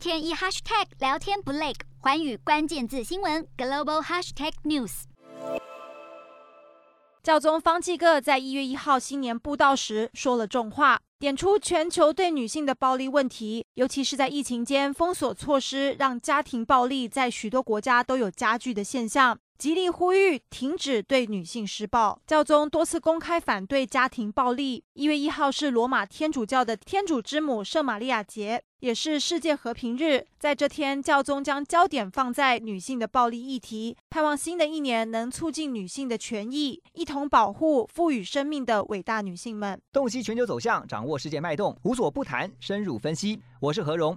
天一 hashtag 聊天不累，环宇关键字新闻 global hashtag news。教宗方济各在一月一号新年布道时说了重话，点出全球对女性的暴力问题，尤其是在疫情间封锁措施让家庭暴力在许多国家都有加剧的现象。极力呼吁停止对女性施暴。教宗多次公开反对家庭暴力。一月一号是罗马天主教的天主之母圣玛利亚节，也是世界和平日。在这天，教宗将焦点放在女性的暴力议题，盼望新的一年能促进女性的权益，一同保护赋予生命的伟大女性们。洞悉全球走向，掌握世界脉动，无所不谈，深入分析。我是何荣。